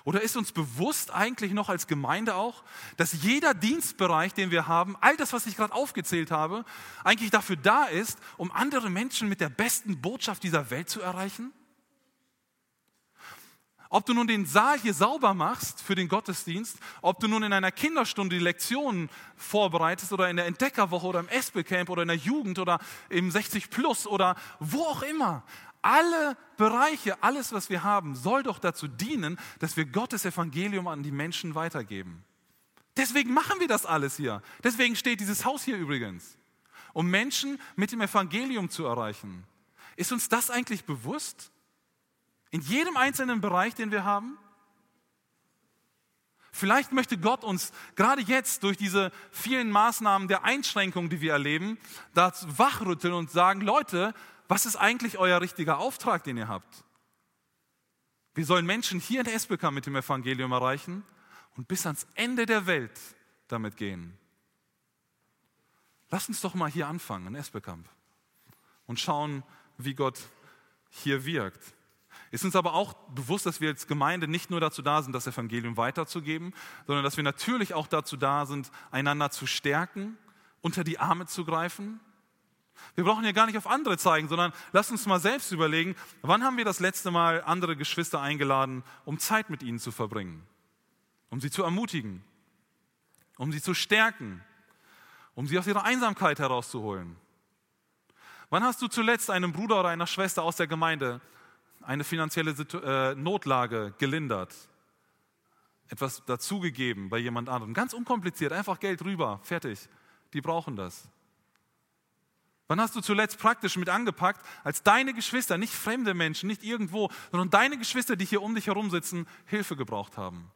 Oder ist uns bewusst eigentlich noch als Gemeinde auch, dass jeder Dienstbereich, den wir haben, all das, was ich gerade aufgezählt habe, eigentlich dafür da ist, um andere Menschen mit der besten Botschaft dieser Welt zu erreichen? Ob du nun den Saal hier sauber machst für den Gottesdienst, ob du nun in einer Kinderstunde die Lektionen vorbereitest oder in der Entdeckerwoche oder im Espelcamp oder in der Jugend oder im 60 Plus oder wo auch immer. Alle Bereiche, alles, was wir haben, soll doch dazu dienen, dass wir Gottes Evangelium an die Menschen weitergeben. Deswegen machen wir das alles hier. Deswegen steht dieses Haus hier übrigens, um Menschen mit dem Evangelium zu erreichen. Ist uns das eigentlich bewusst? In jedem einzelnen Bereich, den wir haben? Vielleicht möchte Gott uns gerade jetzt durch diese vielen Maßnahmen der Einschränkung, die wir erleben, dazu wachrütteln und sagen, Leute, was ist eigentlich euer richtiger Auftrag, den ihr habt? Wir sollen Menschen hier in Esbeker mit dem Evangelium erreichen und bis ans Ende der Welt damit gehen. Lass uns doch mal hier anfangen, in Esbekamp, und schauen, wie Gott hier wirkt. Ist uns aber auch bewusst, dass wir als Gemeinde nicht nur dazu da sind, das Evangelium weiterzugeben, sondern dass wir natürlich auch dazu da sind, einander zu stärken, unter die Arme zu greifen wir brauchen ja gar nicht auf andere zeigen, sondern lass uns mal selbst überlegen, wann haben wir das letzte Mal andere Geschwister eingeladen, um Zeit mit ihnen zu verbringen, um sie zu ermutigen, um sie zu stärken, um sie aus ihrer Einsamkeit herauszuholen. Wann hast du zuletzt einem Bruder oder einer Schwester aus der Gemeinde eine finanzielle äh, Notlage gelindert? Etwas dazugegeben bei jemand anderem? Ganz unkompliziert, einfach Geld rüber, fertig. Die brauchen das. Wann hast du zuletzt praktisch mit angepackt, als deine Geschwister, nicht fremde Menschen, nicht irgendwo, sondern deine Geschwister, die hier um dich herum sitzen, Hilfe gebraucht haben?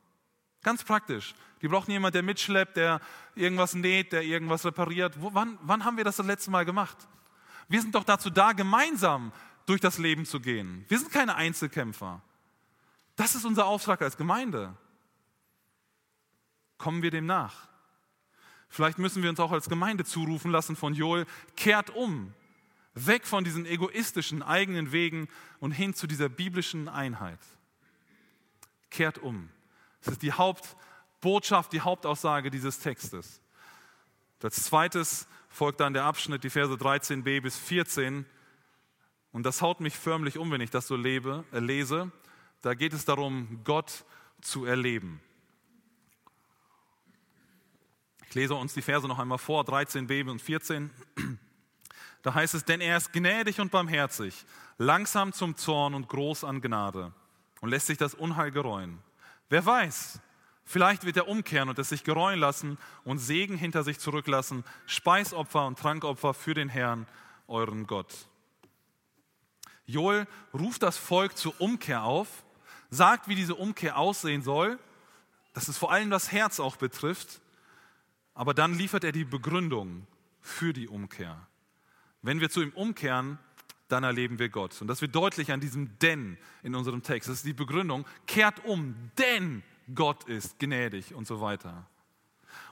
Ganz praktisch. Die brauchen jemanden, der mitschleppt, der irgendwas näht, der irgendwas repariert. Wo, wann, wann haben wir das das letzte Mal gemacht? Wir sind doch dazu da, gemeinsam durch das Leben zu gehen. Wir sind keine Einzelkämpfer. Das ist unser Auftrag als Gemeinde. Kommen wir dem nach. Vielleicht müssen wir uns auch als Gemeinde zurufen lassen von Joel, kehrt um, weg von diesen egoistischen eigenen Wegen und hin zu dieser biblischen Einheit. Kehrt um. Das ist die Hauptbotschaft, die Hauptaussage dieses Textes. Als zweites folgt dann der Abschnitt, die Verse 13b bis 14. Und das haut mich förmlich um, wenn ich das so lebe, äh, lese. Da geht es darum, Gott zu erleben. Ich lese uns die Verse noch einmal vor, 13b und 14. Da heißt es, denn er ist gnädig und barmherzig, langsam zum Zorn und groß an Gnade und lässt sich das Unheil gereuen. Wer weiß, vielleicht wird er umkehren und es sich gereuen lassen und Segen hinter sich zurücklassen, Speisopfer und Trankopfer für den Herrn, euren Gott. Joel ruft das Volk zur Umkehr auf, sagt, wie diese Umkehr aussehen soll, dass es vor allem das Herz auch betrifft aber dann liefert er die Begründung für die Umkehr. Wenn wir zu ihm umkehren, dann erleben wir Gott. Und das wird deutlich an diesem denn in unserem Text. Das ist die Begründung, kehrt um, denn Gott ist gnädig und so weiter.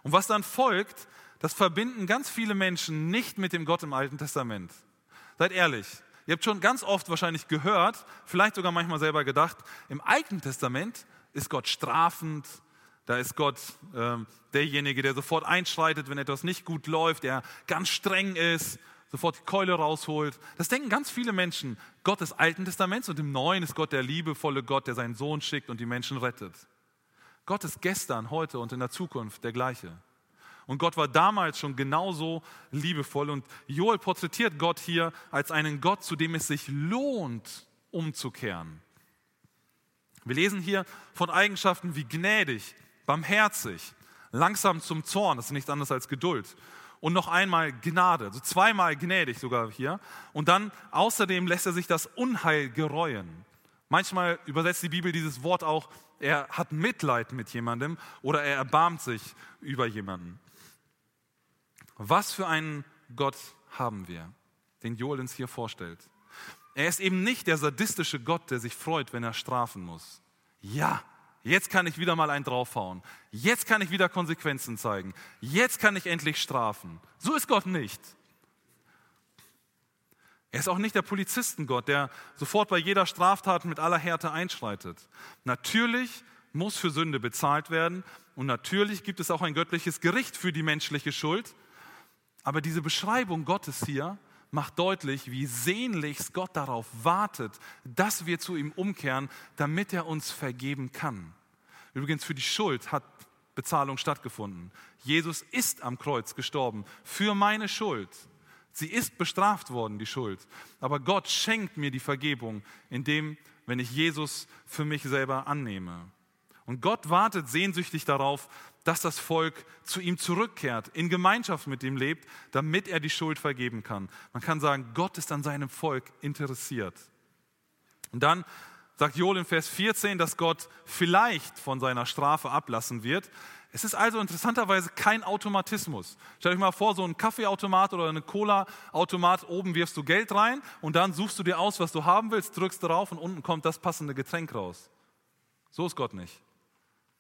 Und was dann folgt, das verbinden ganz viele Menschen nicht mit dem Gott im Alten Testament. Seid ehrlich, ihr habt schon ganz oft wahrscheinlich gehört, vielleicht sogar manchmal selber gedacht, im Alten Testament ist Gott strafend, da ist Gott ähm, derjenige, der sofort einschreitet, wenn etwas nicht gut läuft, der ganz streng ist, sofort die Keule rausholt. Das denken ganz viele Menschen. Gott des Alten Testaments und im Neuen ist Gott der liebevolle Gott, der seinen Sohn schickt und die Menschen rettet. Gott ist gestern, heute und in der Zukunft der gleiche. Und Gott war damals schon genauso liebevoll. Und Joel porträtiert Gott hier als einen Gott, zu dem es sich lohnt, umzukehren. Wir lesen hier von Eigenschaften wie gnädig, barmherzig, langsam zum Zorn, das ist nichts anderes als Geduld. Und noch einmal Gnade, also zweimal gnädig sogar hier. Und dann außerdem lässt er sich das Unheil gereuen. Manchmal übersetzt die Bibel dieses Wort auch, er hat Mitleid mit jemandem oder er erbarmt sich über jemanden. Was für einen Gott haben wir, den Joel uns hier vorstellt? Er ist eben nicht der sadistische Gott, der sich freut, wenn er strafen muss. Ja, jetzt kann ich wieder mal einen draufhauen. Jetzt kann ich wieder Konsequenzen zeigen. Jetzt kann ich endlich strafen. So ist Gott nicht. Er ist auch nicht der Polizistengott, der sofort bei jeder Straftat mit aller Härte einschreitet. Natürlich muss für Sünde bezahlt werden und natürlich gibt es auch ein göttliches Gericht für die menschliche Schuld. Aber diese Beschreibung Gottes hier macht deutlich, wie sehnlichst Gott darauf wartet, dass wir zu ihm umkehren, damit er uns vergeben kann. Übrigens, für die Schuld hat Bezahlung stattgefunden. Jesus ist am Kreuz gestorben für meine Schuld. Sie ist bestraft worden, die Schuld. Aber Gott schenkt mir die Vergebung, indem, wenn ich Jesus für mich selber annehme. Und Gott wartet sehnsüchtig darauf, dass das Volk zu ihm zurückkehrt, in Gemeinschaft mit ihm lebt, damit er die Schuld vergeben kann. Man kann sagen, Gott ist an seinem Volk interessiert. Und dann sagt Joel in Vers 14, dass Gott vielleicht von seiner Strafe ablassen wird. Es ist also interessanterweise kein Automatismus. Stell euch mal vor, so ein Kaffeeautomat oder eine Cola-Automat, oben wirfst du Geld rein und dann suchst du dir aus, was du haben willst, drückst darauf und unten kommt das passende Getränk raus. So ist Gott nicht.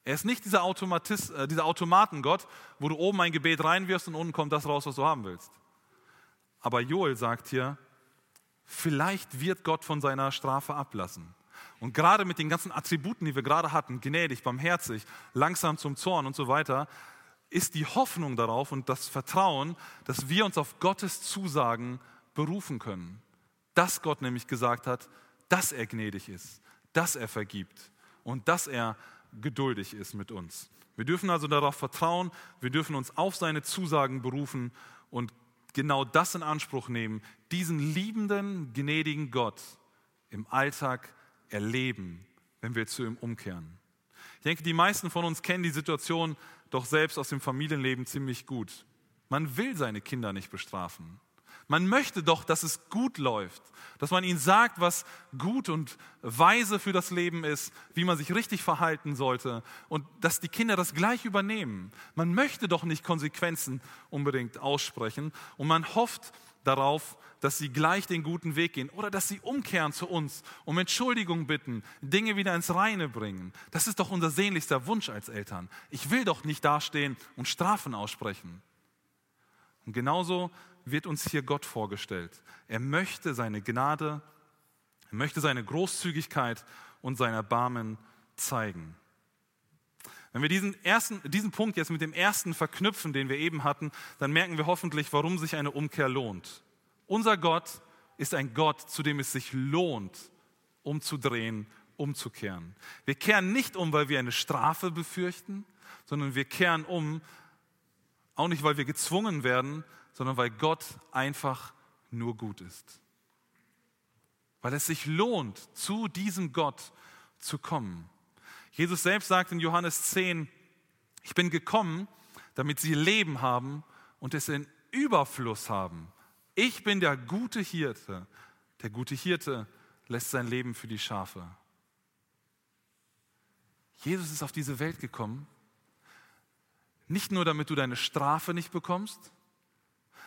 Er ist nicht dieser, Automatist, äh, dieser Automatengott, wo du oben ein Gebet reinwirfst und unten kommt das raus, was du haben willst. Aber Joel sagt hier, vielleicht wird Gott von seiner Strafe ablassen. Und gerade mit den ganzen Attributen, die wir gerade hatten, gnädig, barmherzig, langsam zum Zorn und so weiter, ist die Hoffnung darauf und das Vertrauen, dass wir uns auf Gottes Zusagen berufen können. Dass Gott nämlich gesagt hat, dass er gnädig ist, dass er vergibt und dass er geduldig ist mit uns. Wir dürfen also darauf vertrauen, wir dürfen uns auf seine Zusagen berufen und genau das in Anspruch nehmen, diesen liebenden, gnädigen Gott im Alltag erleben, wenn wir zu ihm umkehren. Ich denke, die meisten von uns kennen die Situation doch selbst aus dem Familienleben ziemlich gut. Man will seine Kinder nicht bestrafen. Man möchte doch, dass es gut läuft, dass man ihnen sagt, was gut und weise für das Leben ist, wie man sich richtig verhalten sollte und dass die Kinder das gleich übernehmen. Man möchte doch nicht Konsequenzen unbedingt aussprechen und man hofft darauf, dass sie gleich den guten Weg gehen oder dass sie umkehren zu uns, um Entschuldigung bitten, Dinge wieder ins Reine bringen. Das ist doch unser sehnlichster Wunsch als Eltern. Ich will doch nicht dastehen und Strafen aussprechen. Und genauso wird uns hier Gott vorgestellt. Er möchte seine Gnade, er möchte seine Großzügigkeit und sein Erbarmen zeigen. Wenn wir diesen, ersten, diesen Punkt jetzt mit dem ersten verknüpfen, den wir eben hatten, dann merken wir hoffentlich, warum sich eine Umkehr lohnt. Unser Gott ist ein Gott, zu dem es sich lohnt, umzudrehen, umzukehren. Wir kehren nicht um, weil wir eine Strafe befürchten, sondern wir kehren um, auch nicht, weil wir gezwungen werden, sondern weil Gott einfach nur gut ist. Weil es sich lohnt, zu diesem Gott zu kommen. Jesus selbst sagt in Johannes 10, ich bin gekommen, damit sie Leben haben und es in Überfluss haben. Ich bin der gute Hirte. Der gute Hirte lässt sein Leben für die Schafe. Jesus ist auf diese Welt gekommen, nicht nur damit du deine Strafe nicht bekommst,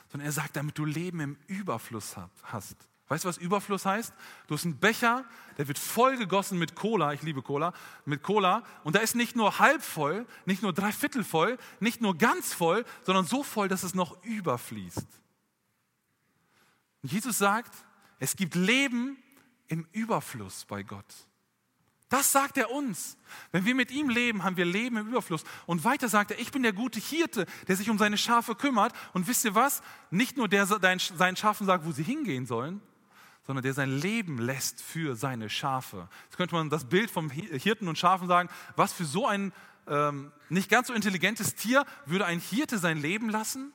sondern er sagt, damit du Leben im Überfluss hast. Weißt du, was Überfluss heißt? Du hast einen Becher, der wird voll gegossen mit Cola, ich liebe Cola, mit Cola. Und da ist nicht nur halb voll, nicht nur dreiviertel voll, nicht nur ganz voll, sondern so voll, dass es noch überfließt. Und Jesus sagt, es gibt Leben im Überfluss bei Gott. Das sagt er uns. Wenn wir mit ihm leben, haben wir Leben im Überfluss. Und weiter sagt er, ich bin der gute Hirte, der sich um seine Schafe kümmert. Und wisst ihr was? Nicht nur der seinen Schafen sagt, wo sie hingehen sollen, sondern der sein Leben lässt für seine Schafe. Jetzt könnte man das Bild vom Hirten und Schafen sagen, was für so ein ähm, nicht ganz so intelligentes Tier würde ein Hirte sein Leben lassen?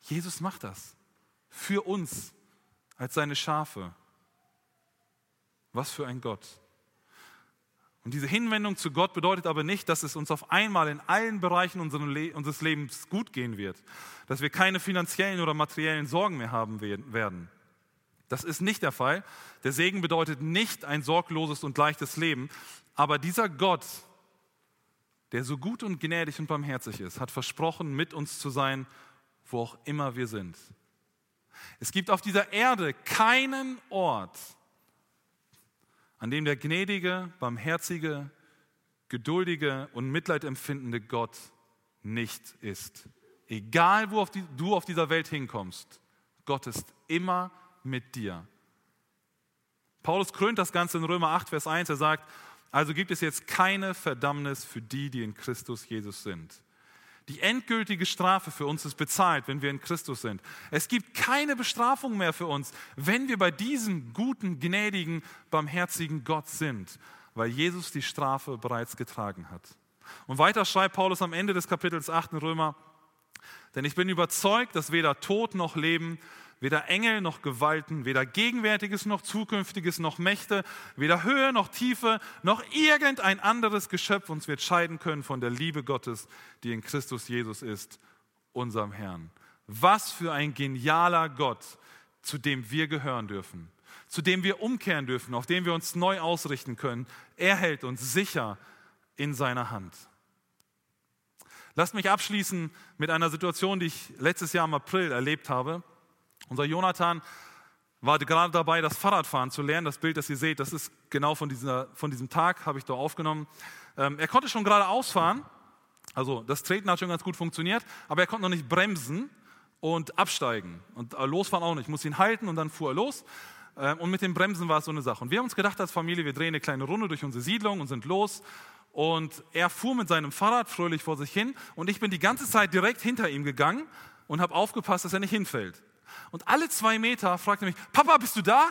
Jesus macht das für uns als seine Schafe. Was für ein Gott. Und diese Hinwendung zu Gott bedeutet aber nicht, dass es uns auf einmal in allen Bereichen unseres Lebens gut gehen wird, dass wir keine finanziellen oder materiellen Sorgen mehr haben werden. Das ist nicht der Fall. Der Segen bedeutet nicht ein sorgloses und leichtes Leben, aber dieser Gott, der so gut und gnädig und barmherzig ist, hat versprochen, mit uns zu sein, wo auch immer wir sind. Es gibt auf dieser Erde keinen Ort, an dem der gnädige, barmherzige, geduldige und mitleidempfindende Gott nicht ist. Egal, wo auf die, du auf dieser Welt hinkommst, Gott ist immer mit dir. Paulus krönt das Ganze in Römer 8, Vers 1. Er sagt, also gibt es jetzt keine Verdammnis für die, die in Christus Jesus sind. Die endgültige Strafe für uns ist bezahlt, wenn wir in Christus sind. Es gibt keine Bestrafung mehr für uns, wenn wir bei diesem guten, gnädigen, barmherzigen Gott sind, weil Jesus die Strafe bereits getragen hat. Und weiter schreibt Paulus am Ende des Kapitels 8 in Römer, denn ich bin überzeugt, dass weder Tod noch Leben, weder Engel noch Gewalten, weder Gegenwärtiges noch Zukünftiges noch Mächte, weder Höhe noch Tiefe noch irgendein anderes Geschöpf uns wird scheiden können von der Liebe Gottes, die in Christus Jesus ist, unserem Herrn. Was für ein genialer Gott, zu dem wir gehören dürfen, zu dem wir umkehren dürfen, auf dem wir uns neu ausrichten können. Er hält uns sicher in seiner Hand. Lasst mich abschließen mit einer Situation, die ich letztes Jahr im April erlebt habe. Unser Jonathan war gerade dabei, das Fahrradfahren zu lernen. Das Bild, das ihr seht, das ist genau von, dieser, von diesem Tag, habe ich da aufgenommen. Ähm, er konnte schon gerade ausfahren, also das Treten hat schon ganz gut funktioniert, aber er konnte noch nicht bremsen und absteigen. Und äh, losfahren auch nicht. Ich musste ihn halten und dann fuhr er los. Ähm, und mit dem Bremsen war es so eine Sache. Und wir haben uns gedacht als Familie, wir drehen eine kleine Runde durch unsere Siedlung und sind los. Und er fuhr mit seinem Fahrrad fröhlich vor sich hin und ich bin die ganze Zeit direkt hinter ihm gegangen und habe aufgepasst, dass er nicht hinfällt. Und alle zwei Meter fragt er mich, Papa, bist du da?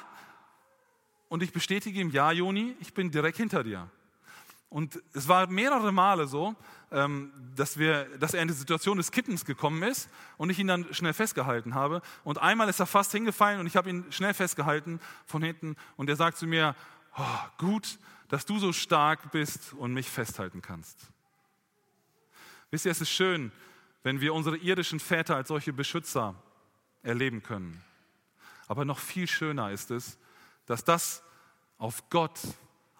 Und ich bestätige ihm, ja, Joni, ich bin direkt hinter dir. Und es war mehrere Male so, ähm, dass, wir, dass er in die Situation des Kippens gekommen ist und ich ihn dann schnell festgehalten habe. Und einmal ist er fast hingefallen und ich habe ihn schnell festgehalten von hinten und er sagt zu mir, oh, gut, dass du so stark bist und mich festhalten kannst. Wisst ihr, es ist schön, wenn wir unsere irdischen Väter als solche Beschützer erleben können. Aber noch viel schöner ist es, dass das auf Gott,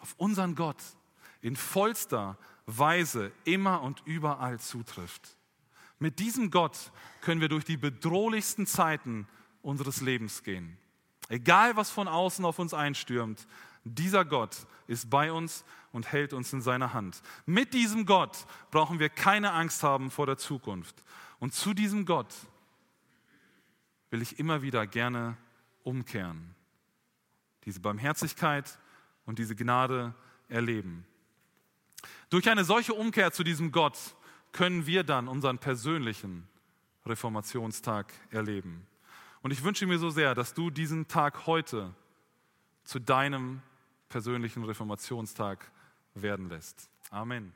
auf unseren Gott in vollster Weise immer und überall zutrifft. Mit diesem Gott können wir durch die bedrohlichsten Zeiten unseres Lebens gehen. Egal, was von außen auf uns einstürmt, dieser Gott ist bei uns und hält uns in seiner Hand. Mit diesem Gott brauchen wir keine Angst haben vor der Zukunft. Und zu diesem Gott will ich immer wieder gerne umkehren. Diese Barmherzigkeit und diese Gnade erleben. Durch eine solche Umkehr zu diesem Gott können wir dann unseren persönlichen Reformationstag erleben. Und ich wünsche mir so sehr, dass du diesen Tag heute zu deinem persönlichen Reformationstag werden lässt. Amen.